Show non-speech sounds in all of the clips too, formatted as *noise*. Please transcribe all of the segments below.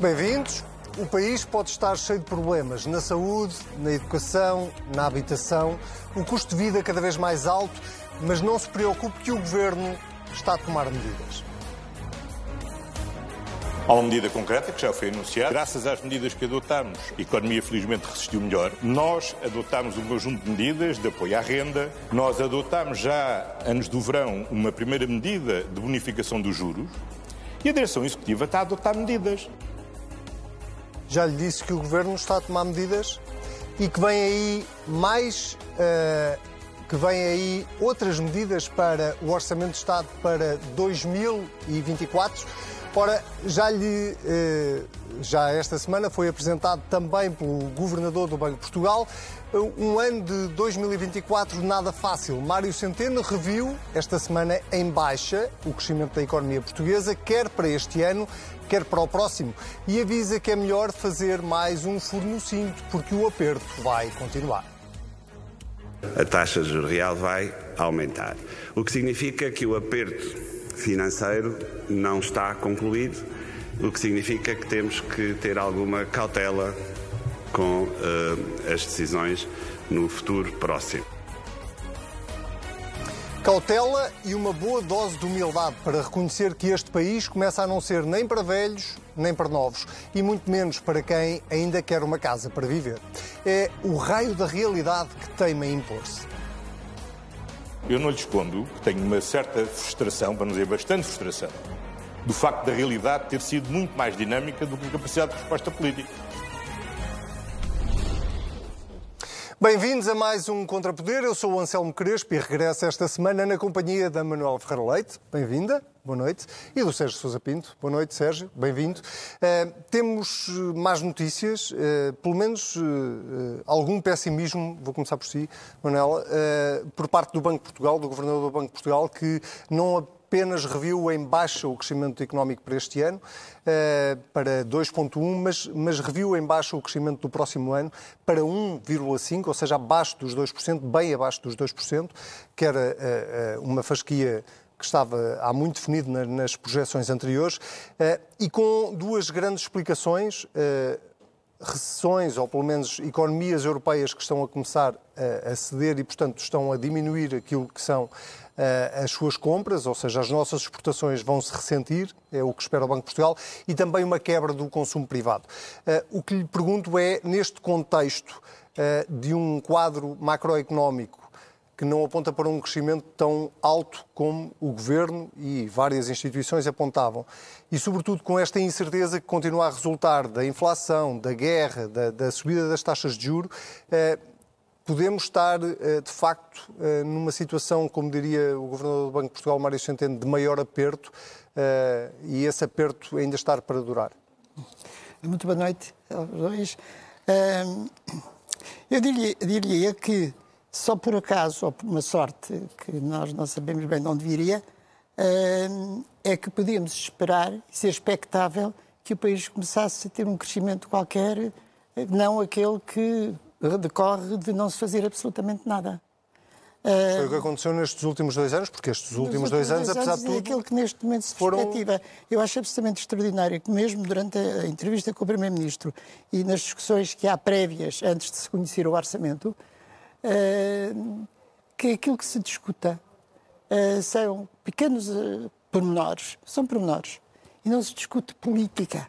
bem-vindos. O país pode estar cheio de problemas na saúde, na educação, na habitação, o custo de vida cada vez mais alto, mas não se preocupe que o governo está a tomar medidas. Há uma medida concreta que já foi anunciada. Graças às medidas que adotámos, a economia felizmente resistiu melhor. Nós adotámos um conjunto de medidas de apoio à renda. Nós adotámos já, antes do verão, uma primeira medida de bonificação dos juros. E a direção executiva está a adotar medidas. Já lhe disse que o governo está a tomar medidas e que vem aí mais. Uh, que vem aí outras medidas para o Orçamento de Estado para 2024. Ora, já lhe, eh, já esta semana foi apresentado também pelo Governador do Banco de Portugal um ano de 2024 nada fácil. Mário Centeno reviu esta semana em baixa o crescimento da economia portuguesa, quer para este ano, quer para o próximo, e avisa que é melhor fazer mais um furo cinto, porque o aperto vai continuar. A taxa de real vai aumentar, o que significa que o aperto financeiro não está concluído, o que significa que temos que ter alguma cautela com uh, as decisões no futuro próximo. Cautela e uma boa dose de humildade para reconhecer que este país começa a não ser nem para velhos, nem para novos, e muito menos para quem ainda quer uma casa para viver. É o raio da realidade que teima impor-se. Eu não lhe escondo que tenho uma certa frustração, para não dizer bastante frustração, do facto da realidade ter sido muito mais dinâmica do que a capacidade de resposta política. Bem-vindos a mais um Contrapoder. Eu sou o Anselmo Crespo e regresso esta semana na companhia da Manuel Ferreira Leite. Bem-vinda, boa noite. E do Sérgio Sousa Pinto. Boa noite, Sérgio, bem-vindo. Uh, temos más notícias, uh, pelo menos uh, algum pessimismo, vou começar por si, Manuela, por parte do Banco de Portugal, do Governador do Banco de Portugal, que não apenas reviu em baixa o crescimento económico para este ano, uh, para 2,1, mas, mas reviu em baixa o crescimento do próximo ano para 1,5, ou seja, abaixo dos 2%, bem abaixo dos 2%, que era uh, uma fasquia que estava há muito definido nas projeções anteriores, e com duas grandes explicações recessões, ou pelo menos economias europeias que estão a começar a, ceder e, portanto, estão a diminuir aquilo que são as suas compras, ou seja, as nossas exportações vão se ressentir, é o que espera o Banco de Portugal, e também uma quebra do consumo privado. Uh, o que lhe pergunto é, neste contexto uh, de um quadro macroeconómico que não aponta para um crescimento tão alto como o Governo e várias instituições apontavam. E, sobretudo, com esta incerteza que continua a resultar da inflação, da guerra, da, da subida das taxas de juros, eh, podemos estar, eh, de facto, eh, numa situação, como diria o Governador do Banco de Portugal, Mário Centeno, de maior aperto eh, e esse aperto ainda estar para durar. Muito boa noite aos dois. Eu diria, que só por acaso, ou por uma sorte, que nós não sabemos bem de onde viria, é que podíamos esperar e ser expectável que o país começasse a ter um crescimento qualquer, não aquele que decorre de não se fazer absolutamente nada. Foi o que aconteceu nestes últimos dois anos, porque estes últimos dois anos, apesar de tudo. aquilo que neste momento se foram... perspectiva. Eu acho absolutamente extraordinário que, mesmo durante a entrevista com o Primeiro-Ministro e nas discussões que há prévias antes de se conhecer o orçamento, uh, que aquilo que se discuta uh, são pequenos pormenores, são pormenores, e não se discute política.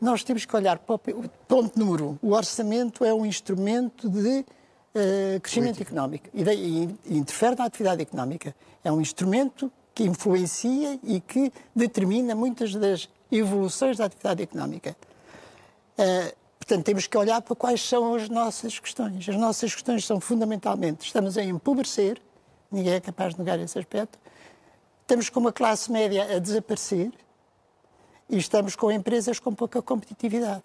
Nós temos que olhar para o ponto número um. O orçamento é um instrumento de crescimento Política. económico e, de, e interfere na atividade económica. É um instrumento que influencia e que determina muitas das evoluções da atividade económica. Uh, Portanto, temos que olhar para quais são as nossas questões. As nossas questões são fundamentalmente: estamos a empobrecer, ninguém é capaz de negar esse aspecto, estamos com uma classe média a desaparecer e estamos com empresas com pouca competitividade.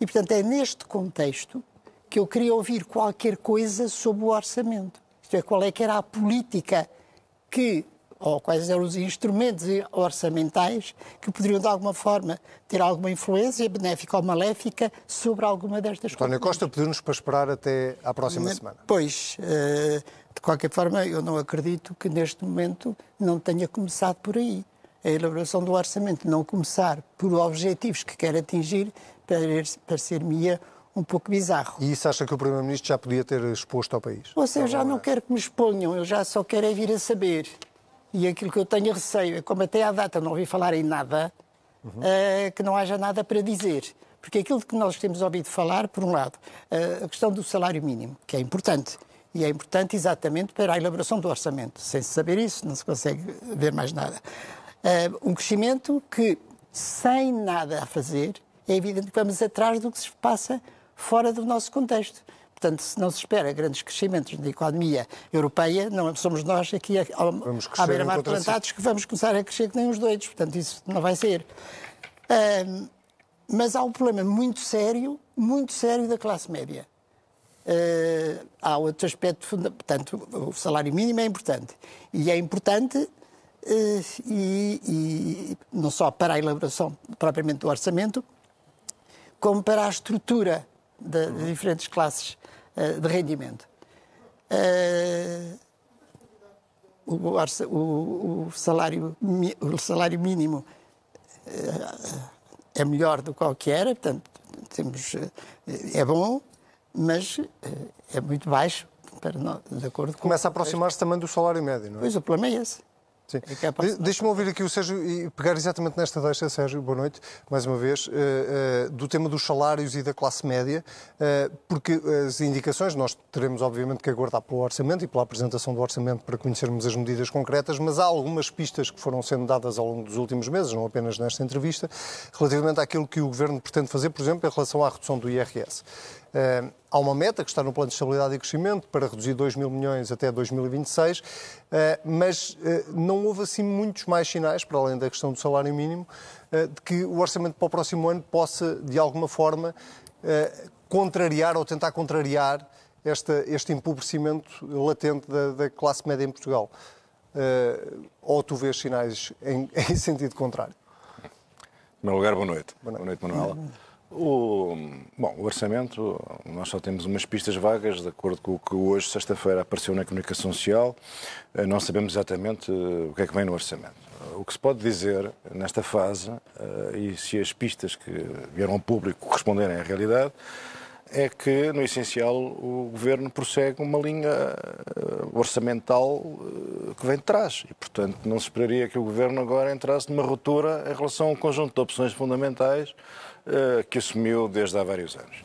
E, portanto, é neste contexto que eu queria ouvir qualquer coisa sobre o orçamento. Isto é, qual é que era a política que ou quais eram os instrumentos orçamentais que poderiam, de alguma forma, ter alguma influência, benéfica ou maléfica, sobre alguma destas coisas. António Costa pediu-nos para esperar até à próxima semana. Pois, eh, de qualquer forma, eu não acredito que neste momento não tenha começado por aí. A elaboração do orçamento não começar por objetivos que quer atingir, parecer-me um pouco bizarro. E isso acha que o Primeiro-Ministro já podia ter exposto ao país? Ou seja, eu já não quero que me exponham, eu já só quero é vir a saber. E aquilo que eu tenho receio é, como até à data não ouvi falar em nada, uhum. uh, que não haja nada para dizer. Porque aquilo que nós temos ouvido falar, por um lado, uh, a questão do salário mínimo, que é importante. E é importante exatamente para a elaboração do orçamento. Sem saber isso, não se consegue ver mais nada. Uh, um crescimento que, sem nada a fazer, é evidente que vamos atrás do que se passa fora do nosso contexto. Portanto, se não se espera grandes crescimentos na economia europeia, não somos nós aqui à beira-mar plantados que vamos começar a crescer que nem os doidos. Portanto, isso não vai ser. Uh, mas há um problema muito sério, muito sério da classe média. Uh, há outro aspecto fundamental. Portanto, o salário mínimo é importante. E é importante, e, e, não só para a elaboração propriamente do orçamento, como para a estrutura de, de diferentes classes uh, de rendimento. O, o, o, salário, o salário mínimo é melhor do que que era, portanto, temos, é bom, mas eh, é muito baixo, para não, de acordo com... Começa a aproximar-se também do salário médio, não é? Pois, o problema é esse. Sim. É Deixa-me ouvir aqui o Sérgio e pegar exatamente nesta deixa, Sérgio, boa noite, mais uma vez, uh, uh, do tema dos salários e da classe média, uh, porque as indicações, nós teremos obviamente que aguardar pelo orçamento e pela apresentação do orçamento para conhecermos as medidas concretas, mas há algumas pistas que foram sendo dadas ao longo dos últimos meses, não apenas nesta entrevista, relativamente àquilo que o Governo pretende fazer, por exemplo, em relação à redução do IRS. Uh, há uma meta que está no Plano de Estabilidade e Crescimento para reduzir 2 mil milhões até 2026, uh, mas uh, não houve assim muitos mais sinais, para além da questão do salário mínimo, de que o orçamento para o próximo ano possa, de alguma forma, contrariar ou tentar contrariar esta, este empobrecimento latente da, da, classe média em Portugal. ou tu vês sinais em, *laughs* em sentido contrário? Em meu lugar, boa noite. Boa noite, boa noite Manuela. O, bom, o orçamento, nós só temos umas pistas vagas, de acordo com o que hoje, sexta-feira, apareceu na comunicação social. Eh, não sabemos exatamente eh, o que é que vem no orçamento. O que se pode dizer nesta fase, eh, e se as pistas que vieram ao público corresponderem à realidade, é que, no essencial, o Governo prossegue uma linha orçamental que vem de trás. E, portanto, não se esperaria que o Governo agora entrasse numa ruptura em relação a um conjunto de opções fundamentais que assumiu desde há vários anos.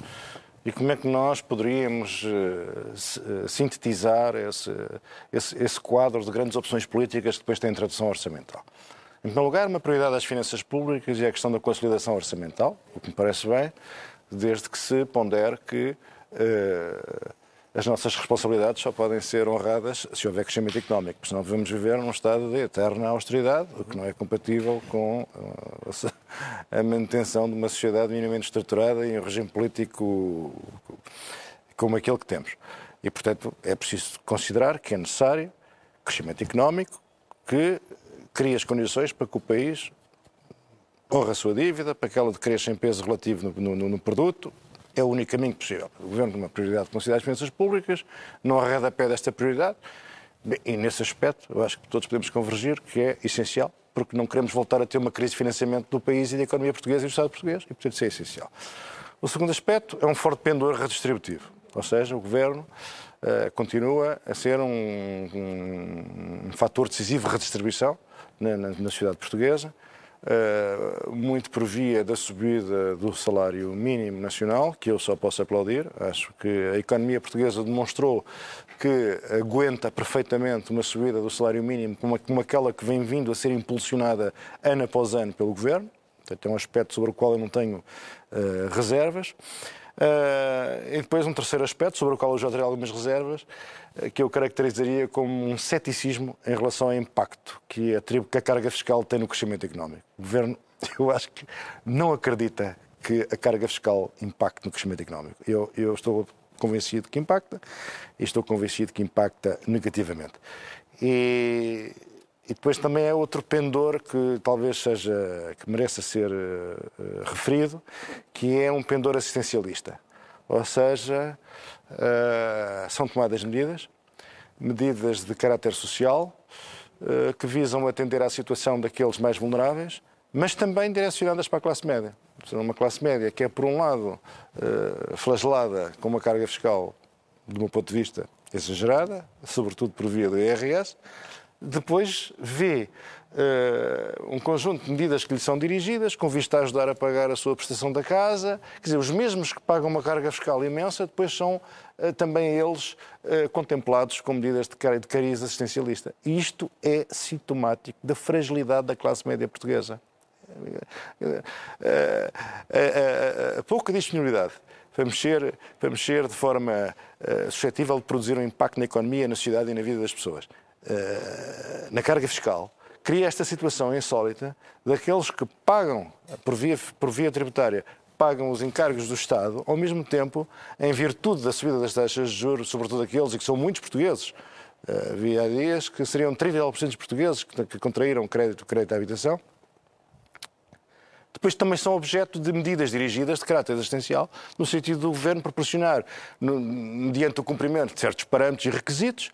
E como é que nós poderíamos uh, sintetizar esse, esse, esse, quadro de grandes opções políticas que depois tem tradução orçamental? Em primeiro lugar, uma prioridade às finanças públicas e à questão da consolidação orçamental, o que me parece bem, desde que se pondere que uh, as nossas responsabilidades só podem ser honradas se houver crescimento económico, porque senão vamos viver num estado de eterna austeridade, o que não é compatível com uh, *laughs* a manutenção de uma sociedade minimamente estruturada e um regime político como aquele que temos. E, portanto, é preciso considerar que é necessário crescimento económico que crie as condições para que o país honre a sua dívida, para que ela decresça em peso relativo no, no, no produto, é o único caminho possível. O Governo tem uma prioridade de considerar as finanças públicas, não arreda a pé desta prioridade, e nesse aspecto eu acho que todos podemos convergir que é essencial, porque não queremos voltar a ter uma crise de financiamento do país e da economia portuguesa e do Estado português, e portanto isso é essencial. O segundo aspecto é um forte pendor redistributivo, ou seja, o Governo uh, continua a ser um, um, um fator decisivo de redistribuição na, na, na sociedade portuguesa, muito por via da subida do salário mínimo nacional, que eu só posso aplaudir. Acho que a economia portuguesa demonstrou que aguenta perfeitamente uma subida do salário mínimo como, aquela que vem vindo a ser impulsionada ano após ano pelo governo. Portanto, é um aspecto sobre o qual eu não tenho uh, reservas. Uh, e depois um terceiro aspecto, sobre o qual eu já terei algumas reservas, uh, que eu caracterizaria como um ceticismo em relação ao impacto que a, que a carga fiscal tem no crescimento económico. O Governo, *laughs* eu acho que não acredita que a carga fiscal impacte no crescimento económico. Eu, eu estou convencido que impacta e estou convencido que impacta negativamente. E e depois também é outro pendor que talvez seja, que mereça ser uh, referido, que é um pendor assistencialista. Ou seja, uh, são tomadas medidas, medidas de caráter social, que visam atender à situação daqueles mais vulneráveis, mas também direcionadas para a classe média. Uma classe média que é, por um lado, flagelada com uma carga fiscal, do meu ponto de vista, exagerada, sobretudo por via do IRS, depois vê uh, um conjunto de medidas que lhe são dirigidas, com vista a ajudar a pagar a sua prestação da casa. Quer dizer, os mesmos que pagam uma carga fiscal imensa, depois são uh, também eles uh, contemplados com medidas de, car de cariz assistencialista. Isto é sintomático da fragilidade da classe média portuguesa. A pouca disponibilidade para mexer, para mexer de forma suscetível de produzir um impacto na economia, na sociedade e na vida das pessoas. Na carga fiscal, cria esta situação insólita daqueles que pagam, por via, por via tributária, pagam os encargos do Estado, ao mesmo tempo, em virtude da subida das taxas de juros, sobretudo aqueles, e que são muitos portugueses, uh, havia há dias, que seriam 39% dos portugueses que, que contraíram crédito, crédito à habitação, depois também são objeto de medidas dirigidas de caráter assistencial, no sentido do governo proporcionar, no, mediante o cumprimento de certos parâmetros e requisitos,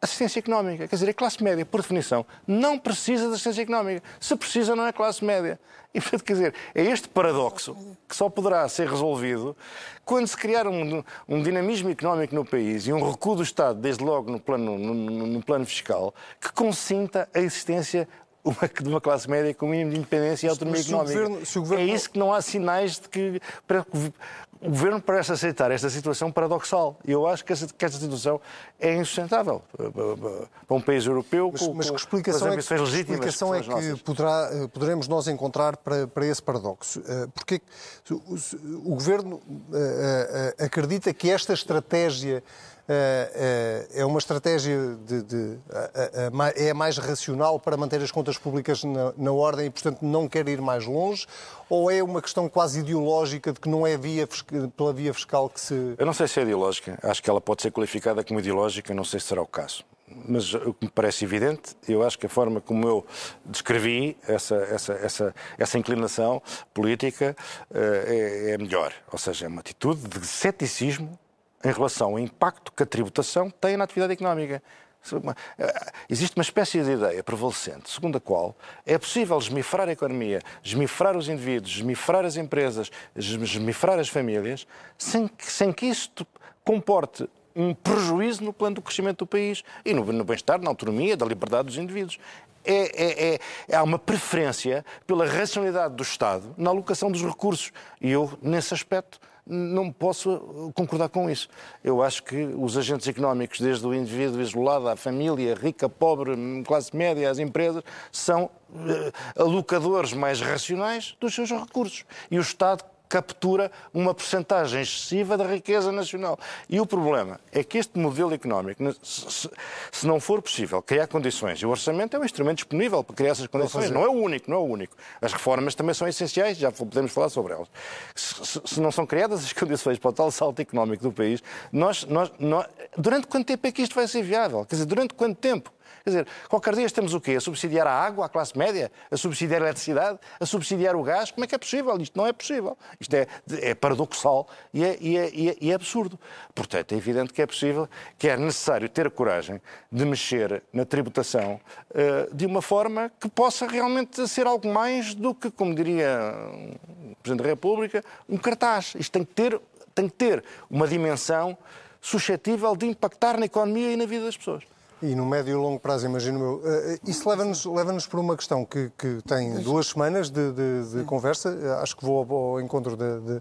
assistência económica. Quer dizer, a classe média, por definição, não precisa de assistência económica. Se precisa, não é classe média. E, portanto, quer dizer, é este paradoxo que só poderá ser resolvido quando se criar um, um dinamismo económico no país e um recuo do Estado, desde logo no plano, no, no plano fiscal, que consinta a existência uma, *laughs* de uma classe média com mínimo de independência e autonomia económica. Governo, governo... É isso que não há sinais de que o governo parece aceitar esta situação paradoxal. E eu acho que essa, que esta situação é insustentável para um país europeu mas, com, mas que explicação com as ambições é que, legítimas. Que explicação é que poderá, eh, poderemos nós encontrar para, para esse paradoxo? Eh, porque o, o governo eh, acredita que esta estratégia é, é, é uma estratégia de, de, é mais racional para manter as contas públicas na, na, ordem e, portanto, não quer ir mais longe? Ou é uma questão quase ideológica de que não é via, pela via fiscal que se. Eu não sei se é ideológica. Acho que ela pode ser qualificada como ideológica, não sei se será o caso mas o que me parece evidente, eu acho que a forma como eu descrevi essa, essa, essa, essa inclinação política é, é melhor. Ou seja, é uma atitude de ceticismo em relação ao impacto que a tributação tem na atividade económica. Eh, existe uma espécie de ideia prevalecente, segundo a qual é possível esmifrar a economia, esmifrar os indivíduos, esmifrar as empresas, esmifrar as famílias, sem que, sem que isto comporte um prejuízo no plano do crescimento do país e no, no bem-estar, na autonomia, da liberdade dos indivíduos. É, é, é, há uma preferência pela racionalidade do Estado na alocação dos recursos. E eu, nesse aspecto, não posso concordar com isso. Eu acho que os agentes económicos, desde o indivíduo isolado à família, rica, pobre, classe média, às empresas, são uh, alocadores mais racionais dos seus recursos. E o Estado captura uma porcentagem excessiva da riqueza nacional. E o problema é que este modelo económico, se, não for possível criar condições, e o orçamento é um instrumento disponível para criar essas condições, não é o único, não é o único. As reformas também são essenciais, já podemos falar sobre elas. Se, se não são criadas as *laughs* condições para o tal salto económico do país, nós, nós, nós, durante quanto tempo é que isto vai ser viável? Quer dizer, durante quanto tempo? Quer dizer, qualquer dia temos o quê? A subsidiar a água à classe média? A subsidiar a eletricidade? A subsidiar o gás? Como é que é possível? Isto não é possível. Isto é, é paradoxal e é, e, é, e, é, é absurdo. Portanto, é evidente que é possível, que é necessário ter a coragem de mexer na tributação uh, de uma forma que possa realmente ser algo mais do que, como diria o Presidente da República, um cartaz. Isto tem que ter, tem que ter uma dimensão suscetível de impactar na economia e na vida das pessoas. E no médio e longo prazo, imagino eu. Eh, isso leva-nos leva por uma questão que, que tem duas semanas de, de, de conversa. Eh, acho que vou ao encontro de,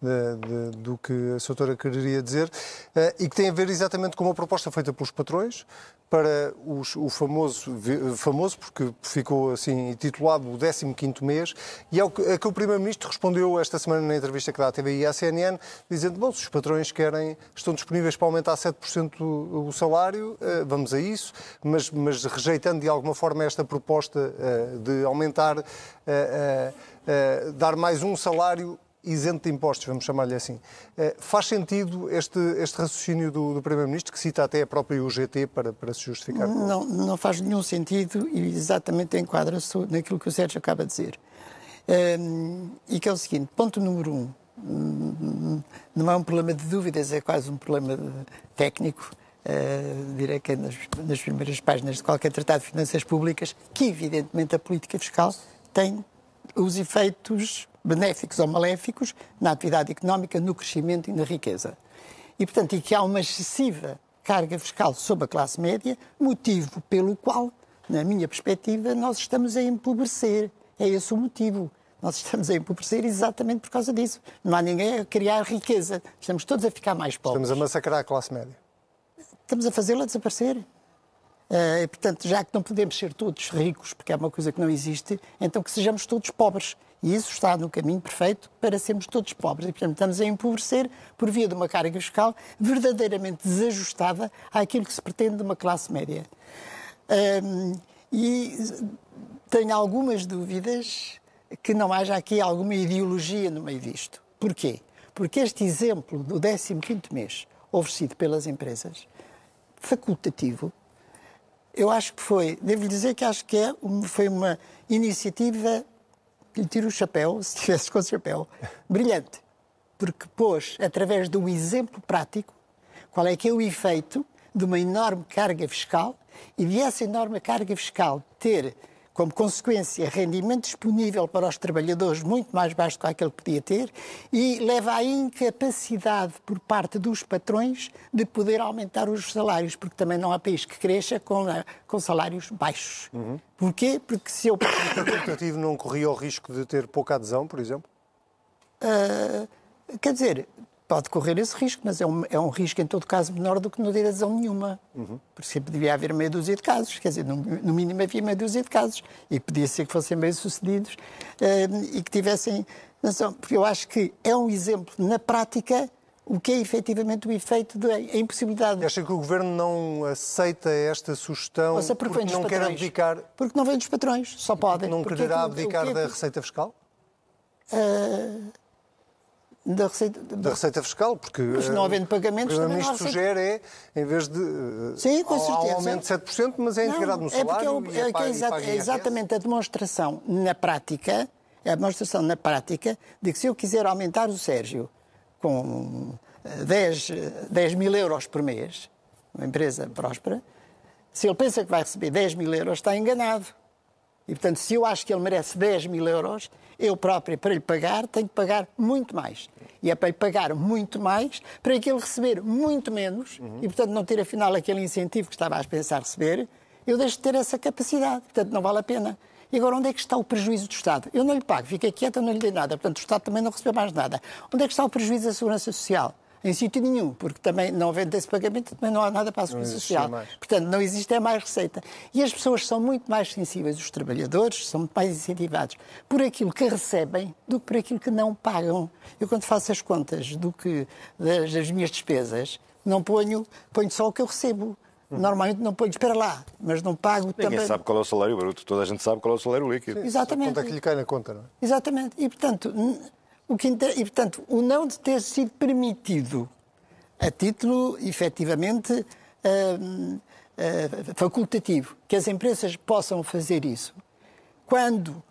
de, de, do que a doutora quereria dizer, uh, e que tem a ver exatamente com uma proposta feita pelos patrões para os, o famoso, famoso, porque ficou assim intitulado o 15º mês, e é o que, é que o Primeiro-Ministro respondeu esta semana na entrevista que dá à TVI e à CNN, dizendo, bom, se os patrões querem, estão disponíveis para aumentar 7% o, o salário, uh, vamos a isso, mas, mas rejeitando de alguma forma esta proposta uh, de aumentar, dar mais um salário isento de impostos, vamos chamar-lhe assim. Eh, faz sentido este, este raciocínio do, do Primeiro-Ministro, que cita até a própria UGT para, para se justificar? Não, não faz nenhum sentido e exatamente enquadra-se naquilo que o Sérgio acaba de dizer. Um, ehm, e que é o seguinte, ponto número um, não é um problema de dúvidas, é quase um problema técnico. uh, direi que é nas, nas primeiras páginas de qualquer tratado de finanças públicas, que evidentemente a política fiscal tem os efeitos benéficos ou maléficos na atividade económica, no crescimento e na riqueza. E, portanto, e que há uma excessiva carga fiscal sobre a classe média, motivo pelo qual, na minha perspectiva, nós estamos a empobrecer. É esse o motivo. Nós estamos a empobrecer exatamente por causa disso. Não há ninguém a criar riqueza. Estamos todos a ficar mais pobres. Estamos a massacrar a classe média. Estamos a fazê-la desaparecer. Uh, portanto, já que não podemos ser todos ricos, porque é uma coisa que não existe, então que sejamos todos pobres. E isso está no caminho perfeito para sermos todos pobres. E, portanto, estamos a empobrecer por via de uma carga fiscal verdadeiramente desajustada àquilo que se pretende de uma classe média. E tenho algumas dúvidas que não haja aqui alguma ideologia no meio disto. Porquê? Porque este exemplo do 15º mês oferecido pelas empresas, facultativo, eu acho que foi, devo dizer que acho que é, foi uma iniciativa lhe tiro o chapéu, *laughs* se tivesse com o chapéu, brilhante. Porque pôs, através de um exemplo prático, qual é que é o efeito de uma enorme carga fiscal e de essa enorme carga fiscal ter como consequência, rendimento disponível para os trabalhadores muito mais baixo do que aquele que podia ter e leva à incapacidade por parte dos patrões de poder aumentar os salários, porque também não há país que cresça com, eh, com salários baixos. Uhum. Porquê? Porque se eu... *coughs* O facultativo não corria o risco de ter pouca adesão, por exemplo? Uh, quer dizer, pode correr esse risco, mas é um, é um risco, em todo caso, menor do que não ter adesão nenhuma. Uhum. Por sempre devia haver meia dúzia de casos, quer dizer, no, no, mínimo havia meia dúzia de casos, e podia ser que fossem bem-sucedidos uh, e que tivessem. Porque eu acho que é um exemplo, na prática, o que é efetivamente o efeito da impossibilidade. Acha que o Governo não aceita esta sugestão Ouça, porque, porque não quer abdicar? Porque não vem dos patrões, só podem. Não quererá abdicar é que... da receita fiscal? Uh... Da receita, da receita fiscal, porque mas não havendo pagamentos, o que ministro sugere é, em vez de Sim, com certeza. um aumento de 7%, mas é integrado no salário. É, porque é, é, é, exa é exatamente a demonstração na prática, é a demonstração na prática de que se eu quiser aumentar o Sérgio com 10, eh, 10 mil euros por mês, uma empresa próspera, se ele pensa que vai receber 10 mil euros, está enganado. E, portanto, se eu acho que ele merece 10 mil euros, eu próprio, para lhe pagar, tenho que pagar muito mais. E é para lhe pagar muito mais, para que ele receber muito menos, uhum. e, portanto, não ter, afinal, aquele incentivo que estava a pensar receber, eu deixo de ter essa capacidade. Portanto, não vale a pena. E agora, onde é que está o prejuízo do Estado? Eu não lhe pago, fiquei quieta, não lhe dei nada. Portanto, o Estado também não recebeu mais nada. Onde é que está o prejuízo da Segurança Social? Em sítio nenhum, porque também não havendo esse pagamento, também não há nada para a segurança social. Mais. Portanto, não existe é mais receita. E as pessoas são muito mais sensíveis, os trabalhadores são muito mais incentivados por aquilo que recebem do que por aquilo que não pagam. Eu, quando faço as contas do que das, das minhas despesas, não ponho, ponho só o que eu recebo. Normalmente não ponho, espera lá, mas não pago Ninguém também. sabe qual é o salário bruto, toda a gente sabe qual é o salário líquido. Sim, Exatamente. Quanto é que lhe cai na conta, não é? Exatamente. E, portanto, o que, e, portanto, o não de ter sido permitido a título, efetivamente, uh, uh, facultativo, que as empresas possam fazer isso, quando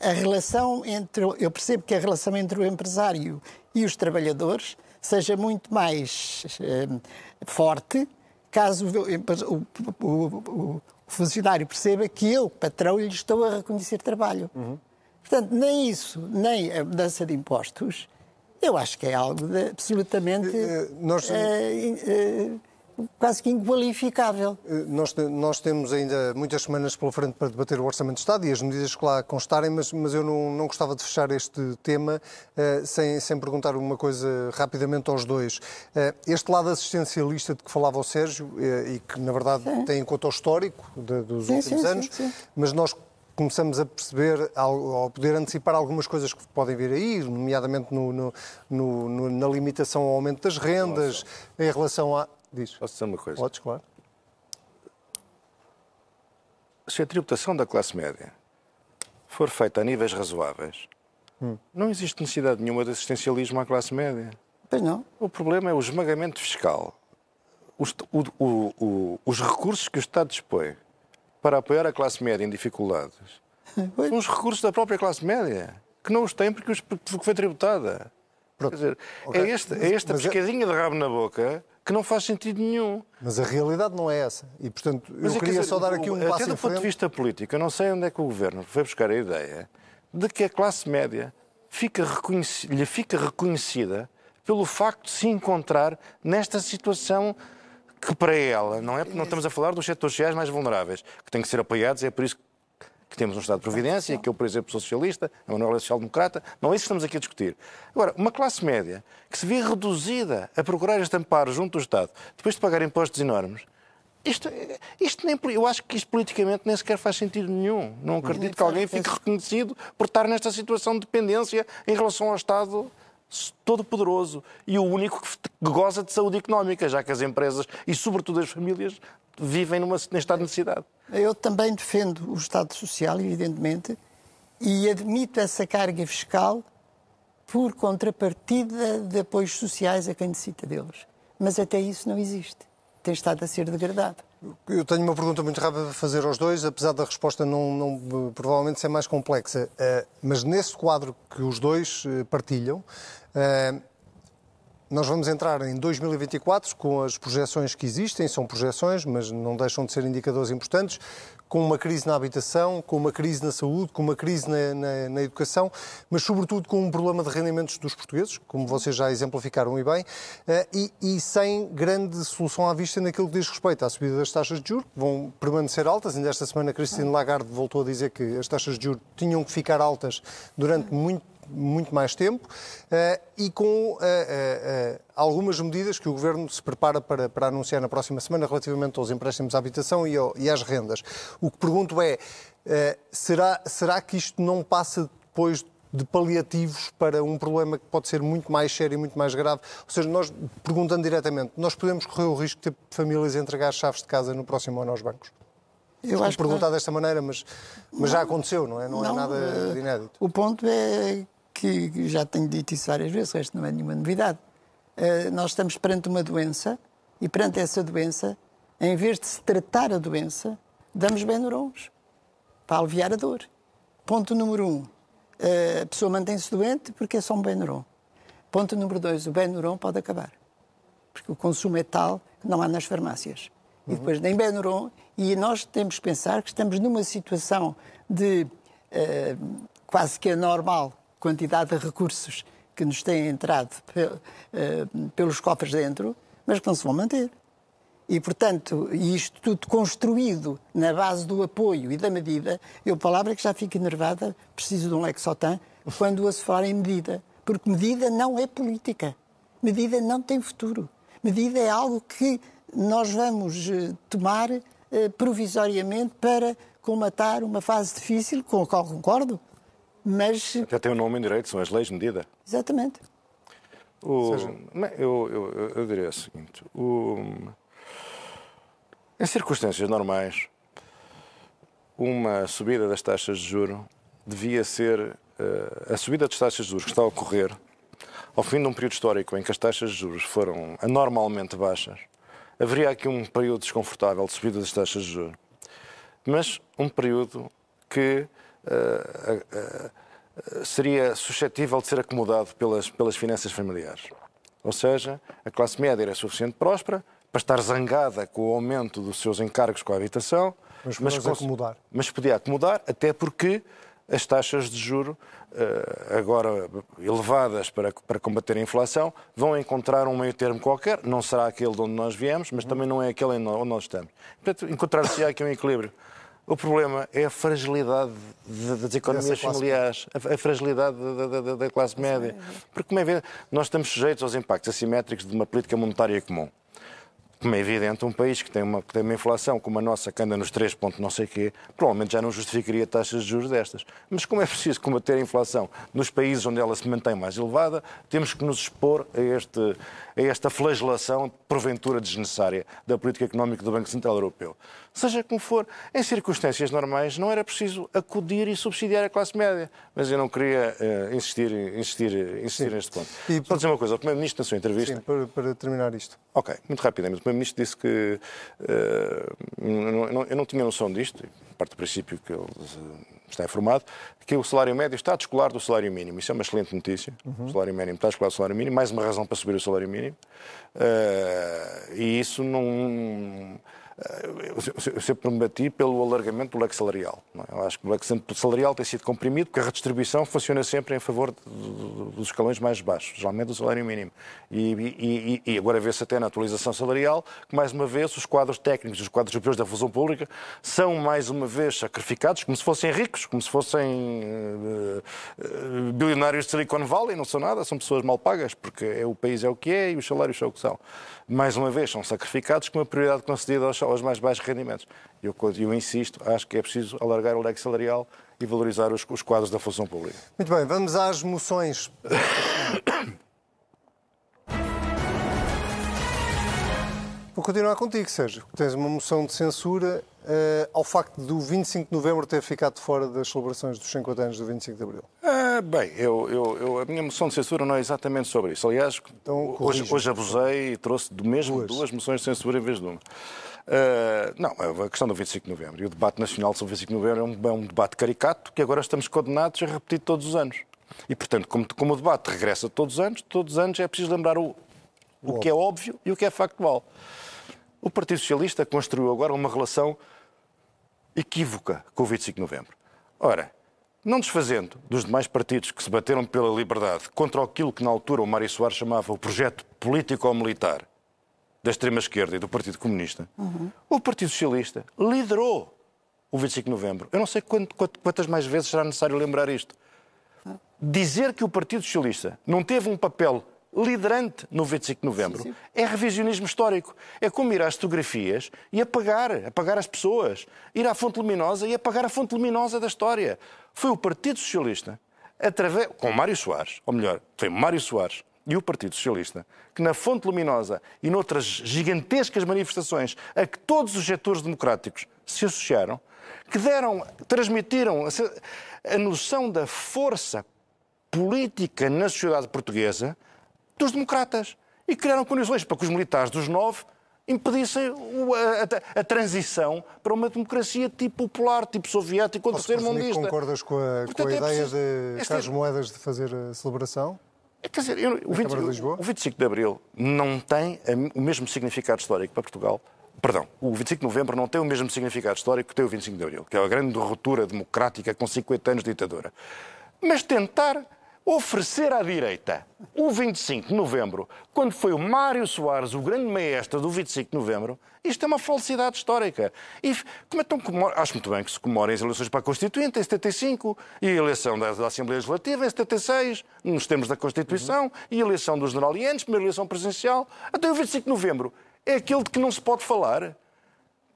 a relação entre. Eu percebo que a relação entre o empresário e os trabalhadores seja muito mais uh, forte caso o, o, o, o, funcionário perceba que eu, patrão, lhe estou a reconhecer trabalho. Uhum. Portanto, nem isso, nem a mudança de impostos, eu acho que é algo absolutamente. Uh, nós... Uh, quase que inqualificável. Nós, nós, temos ainda muitas semanas pela frente para debater o Orçamento de Estado e as medidas que lá constarem, mas, mas eu não, não gostava de fechar este tema sem, sem perguntar uma coisa rapidamente aos dois. Este lado assistencialista de que falava o Sérgio, e que na verdade sim. tem em conta o histórico de, dos sim, últimos sim, anos, mas nós começamos a perceber, ao, poder antecipar algumas coisas que podem vir aí, nomeadamente no, no, no, na limitação ao aumento das rendas, Nossa. em relação a. Diz. Posso dizer uma coisa? Podes, claro. Se a tributação da classe média for feita a níveis razoáveis, hum. não existe necessidade nenhuma de assistencialismo à classe média. Pois não. O problema é o esmagamento fiscal. Os, o, o, os recursos que o Estado dispõe para apoiar a classe média em dificuldades *laughs* são os recursos da própria classe média, que não os tem porque, foi tributada. Quer dizer, okay. é, este, é esta Mas é- pescadinha é... de rabo na boca que não faz sentido nenhum. Mas a realidade não é essa. E, portanto, Mas eu é queria dizer, só dar aqui um até passo do ponto de vista político, eu não sei onde é que o Governo foi buscar a ideia de que a classe média fica lhe fica reconhecida pelo facto de se encontrar nesta situação que para ela, não é? Não estamos a falar dos setores sociais mais vulneráveis, que têm que ser apoiados, é por isso que temos um Estado de Providência, que eu, por exemplo, sou socialista, a Manuel é social-democrata, não é isso que estamos aqui a discutir. Agora, uma classe média que se vê reduzida a procurar este amparo junto do Estado, depois de pagar impostos enormes, isto, isto nem, eu acho que isto politicamente nem sequer faz sentido nenhum. Não acredito que alguém fique reconhecido por estar nesta situação de dependência em relação ao Estado todo-poderoso e o único que goza de saúde económica, já que as empresas e, sobretudo, as famílias vivem numa, num estado de necessidade. Eu também defendo o Estado Social, evidentemente, e admito essa carga fiscal por contrapartida de apoios sociais a quem necessita deles. Mas até isso não existe. Tem estado a ser degradado. Eu tenho uma pergunta muito rápida para fazer aos dois, apesar da resposta não, não provavelmente ser mais complexa. Uh, mas nesse quadro que os dois uh, partilham, uh, nós vamos entrar em 2024 com as projeções que existem, são projeções, mas não deixam de ser indicadores importantes, com uma crise na habitação, com uma crise na saúde, com uma crise na, na, na, educação, mas sobretudo com um problema de rendimentos dos portugueses, como vocês já exemplificaram e bem, eh, e, e sem grande solução à vista naquilo que diz respeito à subida das taxas de juros, que vão permanecer altas. Ainda esta semana, Christine Lagarde voltou a dizer que as taxas de juros tinham que ficar altas durante muito muito mais tempo uh, e com uh, uh, algumas medidas que o Governo se prepara para, para, anunciar na próxima semana relativamente aos empréstimos à habitação e, ao, e às rendas. O que pergunto é, será, será que isto não passa depois de paliativos para um problema que pode ser muito mais sério e muito mais grave? Ou seja, nós, perguntando diretamente, nós podemos correr o risco de ter famílias a entregar chaves de casa no próximo ano aos bancos? Eu acho perguntar que... desta maneira, mas, mas não, já aconteceu, não é? Não, é não é nada de inédito. O ponto é que já tenho dito isso várias vezes, o resto não é nenhuma novidade. Uh, nós estamos perante uma doença e perante essa doença, em vez de se tratar a doença, damos Benurons para aliviar a dor. Ponto número um, uh, a pessoa mantém-se doente porque é só um Benuron. Ponto número dois, o Benuron pode acabar. Porque o consumo é tal que não há nas farmácias. Uhum. E depois nem Benuron, e nós temos que pensar que estamos numa situação de uh, quase que anormal quantidade de recursos que nos têm entrado eh, pelos cofres dentro, mas que não se vão manter. E, portanto, isto tudo construído na base do apoio e da medida, eu, palavra que já fico enervada, preciso de um Lexotan, quando a se falar em medida. Porque medida não é política. Medida não tem futuro. Medida é algo que nós vamos eh, tomar eh, provisoriamente para comatar uma fase difícil, com a qual concordo, mas... Até tem um nome em direito, são as leis de medida. Exatamente. O... Seja... Eu, eu, eu, diria o seguinte: o... em circunstâncias normais, uma subida das taxas de juro devia ser uh, a subida das taxas de juros que está a ocorrer ao fim de um período histórico em que as taxas de juros foram anormalmente baixas. Haveria aqui um período desconfortável de subida das taxas de juros, mas um período que seria suscetível de ser acomodado pelas, pelas finanças familiares. Ou seja, a classe média era suficiente próspera para estar zangada com o aumento dos seus encargos com a habitação, mas, mas, acomodar. mas podia acomodar, até porque as taxas de juro, eh, agora elevadas para, para combater a inflação, vão encontrar um meio termo qualquer. Não será aquele de onde nós viemos, mas também não é aquele onde nós estamos. Portanto, encontrar-se aqui um equilíbrio. O problema é a fragilidade das economias familiares, a, fragilidade da, da, da classe média. Porque, como é evidente, nós estamos sujeitos aos impactos assimétricos de uma política monetária comum. Como é evidente, um país que tem uma, que tem uma inflação como a nossa, que anda nos 3 pontos não sei quê, provavelmente já não justificaria taxas de juros destas. Mas como é preciso combater a inflação nos países onde ela se mantém mais elevada, temos que nos expor a, este, a esta flagelação, porventura desnecessária, da política económica do Banco Central Europeu. Seja como for, em circunstâncias normais não era preciso acudir e subsidiar a classe média. Mas eu não queria uh, insistir, insistir, insistir neste ponto. E, Só dizer uma coisa, o Primeiro-Ministro, na sua entrevista... Sim, para, para, terminar isto. Ok, muito rapidamente. Primeiro-Ministro disse que... Uh, eu, não, eu, não, tinha noção disto, parte do princípio que ele está informado, que o salário médio está a descolar do salário mínimo. Isso é uma excelente notícia. Uhum. O salário mínimo está a descolar do salário mínimo, mais uma razão para subir o salário mínimo. Uh, e isso não eu sempre prometi pelo alargamento do leque salarial. É? Eu acho que o leque salarial tem sido comprimido porque a redistribuição funciona sempre em favor dos escalões mais baixos, geralmente do salário mínimo. E, e, e agora vê-se até na atualização salarial que, mais uma vez, os quadros técnicos, os quadros superiores da função pública são, mais uma vez, sacrificados como se fossem ricos, como se fossem uh, uh, bilionários de Silicon Valley, não são nada, são pessoas mal pagas, porque é, o país é o que é e os salários são o que são. Mais uma vez, são sacrificados com a prioridade concedida aos aos mais baixos rendimentos. Eu, eu insisto, acho que é preciso alargar o leque salarial e valorizar os, os quadros da função pública. Muito bem, vamos às moções. Vou continuar contigo, Sérgio. Tens uma moção de censura uh, ao facto do 25 de novembro ter ficado fora das celebrações dos 50 anos do 25 de abril. Ah, bem, eu, eu, eu, a minha moção de censura não é exatamente sobre isso. Aliás, então, hoje, hoje abusei e trouxe do mesmo duas. duas moções de censura em vez de uma. Uh, não, a questão do 25 de novembro e o debate nacional sobre o 25 de novembro é um, é um, debate caricato que agora estamos condenados a repetir todos os anos. E, portanto, como, como o debate regressa todos os anos, todos os anos é preciso lembrar o, o, o que é óbvio e o que é factual. O Partido Socialista construiu agora uma relação equívoca com o 25 de novembro. Ora, não desfazendo dos demais partidos que se bateram pela liberdade contra aquilo que na altura o Mário Soares chamava o projeto político-militar, da extrema-esquerda e do Partido Comunista, uhum. o Partido Socialista liderou o 25 de novembro. Eu não sei quantas mais vezes será necessário lembrar isto. Dizer que o Partido Socialista não teve um papel liderante no 25 de novembro sim, sim. é revisionismo histórico. É como ir às fotografias e apagar, apagar as pessoas. Ir à fonte luminosa e apagar a fonte luminosa da história. Foi o Partido Socialista, através, com Mário Soares, ou melhor, foi Mário Soares, e o Partido Socialista, que na Fonte Luminosa e noutras gigantescas manifestações a que todos os setores democráticos se associaram, que deram, transmitiram a, noção da força política na sociedade portuguesa dos democratas e criaram condições para que os militares dos nove impedissem a, a, a, transição para uma democracia tipo popular, tipo soviético ou terceiro mundista. Concordas com a, Portanto, com a é ideia preciso, de Carlos. Moedas de fazer a celebração? Quer dizer, eu, o, 20, o 25 de Abril não tem o mesmo significado histórico para Portugal Perdão, o 25 de novembro não tem o mesmo significado histórico que tem o 25 de abril, que é a grande ruptura democrática com 50 anos de ditadura. Mas tentar oferecer à direita o 25 de novembro, quando foi o Mário Soares o grande maestro do 25 de novembro, isto é uma falsidade histórica. E como é tão acho muito bem que se comemorem as eleições para a Constituinte em 75 e a eleição da, da Assembleia Legislativa em 76, nos termos da Constituição, uhum. e a eleição dos generalianos, primeira eleição presidencial. Até o 25 de novembro é aquele de que não se pode falar.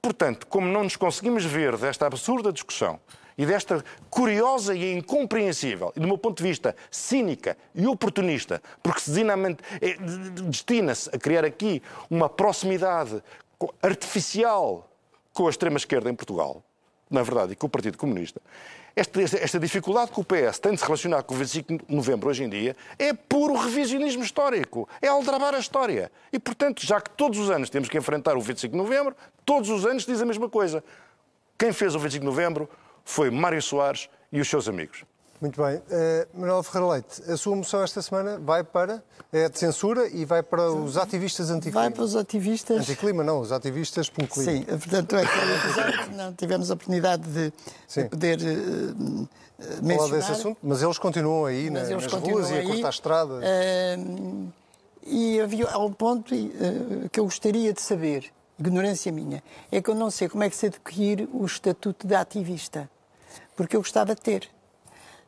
Portanto, como não nos conseguimos ver desta absurda discussão e desta curiosa e incompreensível, e do meu ponto de vista cínica e oportunista, porque é, destina-se a criar aqui uma proximidade artificial com a extrema-esquerda em Portugal, na verdade, e com o Partido Comunista, esta, esta, dificuldade que o PS tem de se relacionar com o 25 de novembro hoje em dia é puro revisionismo histórico, é aldrabar a história. E, portanto, já que todos os anos temos que enfrentar o 25 de novembro, todos os anos diz a mesma coisa. Quem fez o 25 de novembro foi Mário Soares e os seus amigos. Muito bem. Uh, Manuel Ferreira Leite, a sua moção esta semana vai para é de censura e vai para os ativistas anticlima. Vai para os ativistas. Anticlima, não, os ativistas clima. Sim, portanto, é que não tivemos a oportunidade de, de poder uh, mencionar. Falar desse assunto, mas eles continuam aí mas nas continuam ruas aí, e a cortar a estrada. Uh, e havia um ponto uh, que eu gostaria de saber ignorância minha, é que eu não sei como é que se adquire o estatuto de ativista. Porque eu gostava de ter.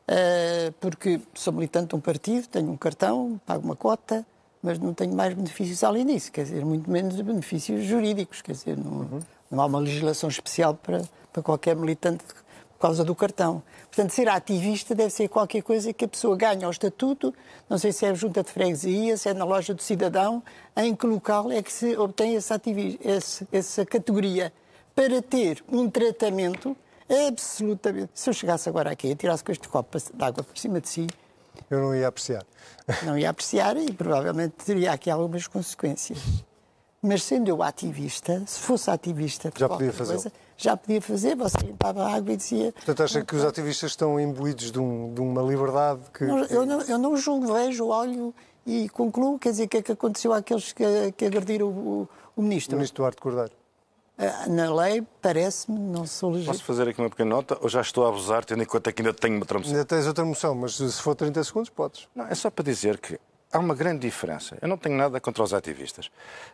Uh, porque sou militante de um partido, tenho um cartão, pago uma cota, mas não tenho mais benefícios além disso, quer dizer, muito menos benefícios jurídicos, quer dizer, não, uhum. não há uma legislação especial para, para qualquer militante por causa do cartão. Portanto, ser ativista deve ser qualquer coisa que a pessoa ganha ao estatuto, não sei se é junta de freguesia, se é na loja do cidadão, em que local é que se obtém essa, esse, essa categoria, para ter um tratamento absolutamente... Se eu chegasse agora aqui e tirasse com este copo de água por cima de si... Eu não ia apreciar. Não ia apreciar e provavelmente teria aqui algumas consequências. Mas sendo eu ativista, se fosse ativista já podia fazer. Coisa, já podia fazer, você limpava a água e dizia. Portanto, acha que os ativistas estão imbuídos de, um, de uma liberdade que. Não, eu, não, eu não julgo, vejo, olho e concluo, quer dizer, o que é que aconteceu àqueles que, que agrediram o, o ministro? O ministro Duarte Cordeiro. Ah, na lei, parece-me, não sou legítimo. Posso fazer aqui uma pequena nota ou já estou a abusar, tendo em conta que ainda tenho outra moção? Ainda tens outra moção, mas se for 30 segundos, podes. Não, é só para dizer que há uma grande diferença. Eu não tenho nada contra os ativistas,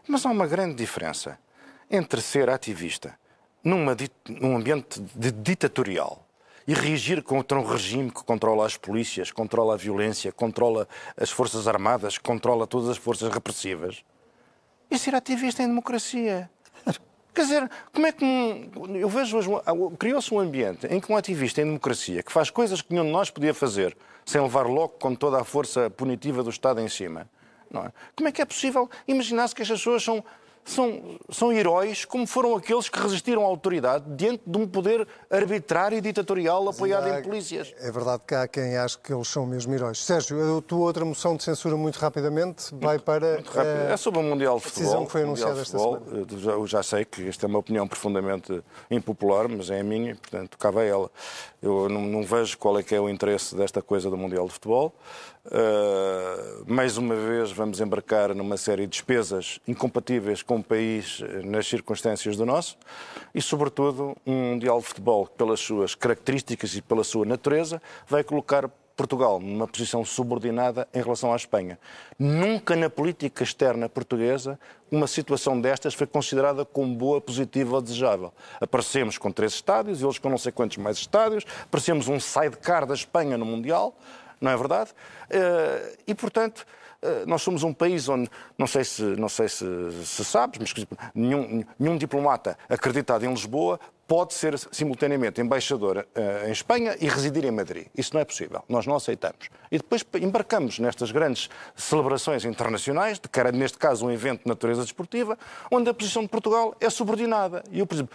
mas há uma grande diferença entre ser ativista numa, num ambiente de ditatorial e reagir contra um regime que controla as polícias, controla a violência, controla as forças armadas, controla todas as forças repressivas, e ser ativista em democracia. Quer dizer, como é que eu vejo hoje, criou-se um ambiente em que um ativista em democracia que faz coisas que nenhum de nós podia fazer sem levar logo com toda a força punitiva do Estado em cima, é? Como é que é possível imaginar-se que as pessoas são são, são heróis como foram aqueles que resistiram à autoridade diante de um poder arbitrário e ditatorial apoiado há, em polícias. É verdade que há quem ache que eles são mesmo heróis. Sérgio, a tua outra moção de censura, muito rapidamente, vai para. Muito rápido. Uh, é sobre o Mundial de Futebol. A decisão que foi anunciada esta semana. Eu já, sei que esta é uma opinião profundamente impopular, mas é a minha portanto, cabe a ela. Eu não, não vejo qual é que é o interesse desta coisa do Mundial de Futebol. Uh, mais uma vez vamos embarcar numa série de despesas incompatíveis com o país eh, nas circunstâncias do nosso e, sobretudo, um Mundial de Futebol que, pelas suas características e pela sua natureza, vai colocar Portugal numa posição subordinada em relação à Espanha. Nunca na política externa portuguesa uma situação destas foi considerada como boa, positiva ou desejável. Aparecemos com três estádios, eles com não sei quantos mais estádios, aparecemos um sidecar da Espanha no Mundial, não é verdade? Eh, e, portanto, eh, nós somos um país onde, não sei se, não sei se, se sabes, mas nenhum, nenhum diplomata acreditado em Lisboa pode ser simultaneamente embaixador uh, em Espanha e residir em Madrid. Isso não é possível. Nós não aceitamos. E depois embarcamos nestas grandes celebrações internacionais, de cara, neste caso, um evento de natureza desportiva, onde a posição de Portugal é subordinada. E eu, por exemplo,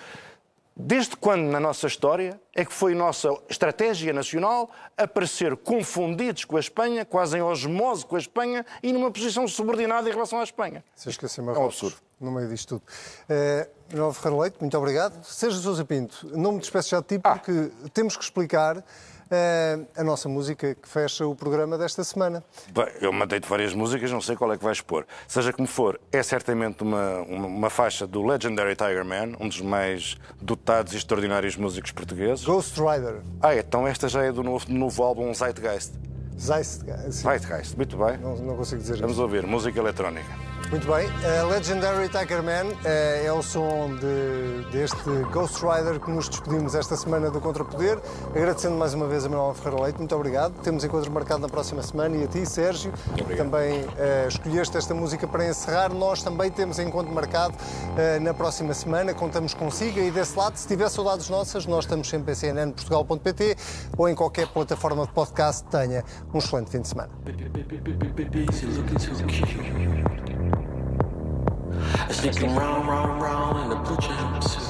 Desde quando na nossa história é que foi nossa estratégia nacional aparecer confundidos com a Espanha, quase em osmose com a Espanha e numa posição subordinada em relação à Espanha? Se esquecer é um absurdo. No meio disto tudo. Uh, Manuel Ferreira Leite, muito obrigado. Sérgio Sousa Pinto, não me despeço já de ti porque ah. temos que explicar a nossa música que fecha o programa desta semana. Bem, eu mandei-te várias músicas, não sei qual é que vais pôr. Seja como for, é certamente uma, uma, uma, faixa do Legendary Tiger Man, um dos mais dotados e extraordinários músicos portugueses. Ghost Rider. Ah, então esta já é do novo, do novo álbum Zeitgeist. Zeitgeist. Zeitgeist, muito bem. Não, não consigo dizer Vamos isso. ouvir, música eletrónica. Muito bem. Uh, Legendary Tiger Man uh, é o som de, deste Ghost Rider que nos despedimos esta semana do Contrapoder. Agradecendo mais uma vez a Manuel Ferreira Leite. Muito obrigado. Temos encontro marcado na próxima semana e a ti, Sérgio, também uh, escolheste esta música para encerrar. Nós também temos encontro marcado na próxima semana. Contamos consigo e desse lado, se tiver saudades nossas, nós estamos sempre em cnnportugal.pt ou em qualquer plataforma de podcast tenha. Um excelente fim de semana. I stick round, round, round in the blue jumpsuit.